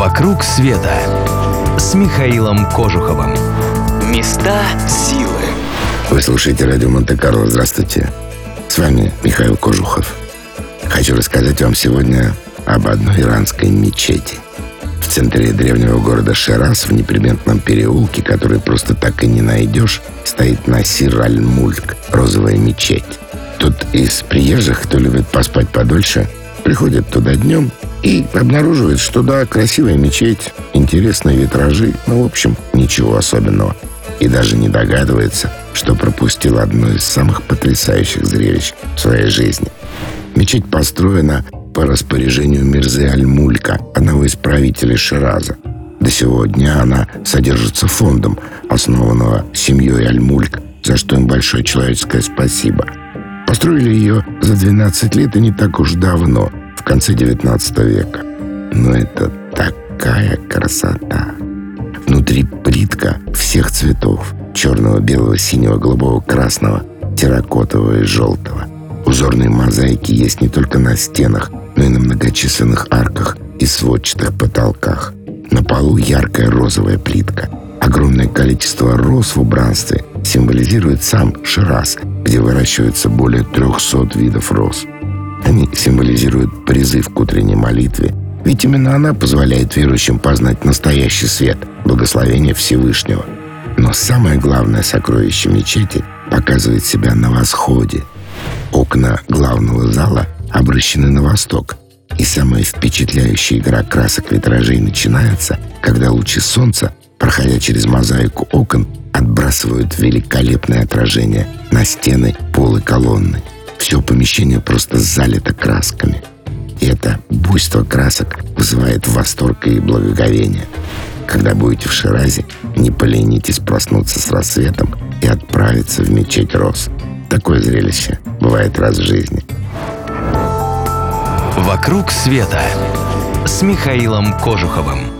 «Вокруг света» с Михаилом Кожуховым. Места силы. Вы слушаете радио Монте-Карло. Здравствуйте. С вами Михаил Кожухов. Хочу рассказать вам сегодня об одной иранской мечети. В центре древнего города Шерас, в неприметном переулке, который просто так и не найдешь, стоит Насир Аль-Мульк, розовая мечеть. Тут из приезжих, кто любит поспать подольше, приходят туда днем и обнаруживают, что да, красивая мечеть, интересные витражи, ну, в общем, ничего особенного. И даже не догадывается, что пропустил одно из самых потрясающих зрелищ в своей жизни. Мечеть построена по распоряжению Мирзы Аль-Мулька, одного из правителей Шираза. До сего дня она содержится фондом, основанного семьей Аль-Мульк, за что им большое человеческое спасибо. Построили ее за 12 лет и не так уж давно, конце 19 века. Но это такая красота. Внутри плитка всех цветов. Черного, белого, синего, голубого, красного, терракотового и желтого. Узорные мозаики есть не только на стенах, но и на многочисленных арках и сводчатых потолках. На полу яркая розовая плитка. Огромное количество роз в убранстве символизирует сам Шираз, где выращивается более 300 видов роз. Они символизируют призыв к утренней молитве, ведь именно она позволяет верующим познать настоящий свет, благословение Всевышнего. Но самое главное сокровище мечети показывает себя на восходе. Окна главного зала обращены на восток, и самая впечатляющая игра красок витражей начинается, когда лучи солнца, проходя через мозаику окон, отбрасывают великолепное отражение на стены, пол и колонны. Все помещение просто залито красками. И это буйство красок вызывает восторг и благоговение. Когда будете в Ширазе, не поленитесь проснуться с рассветом и отправиться в мечеть Роз. Такое зрелище бывает раз в жизни. «Вокруг света» с Михаилом Кожуховым.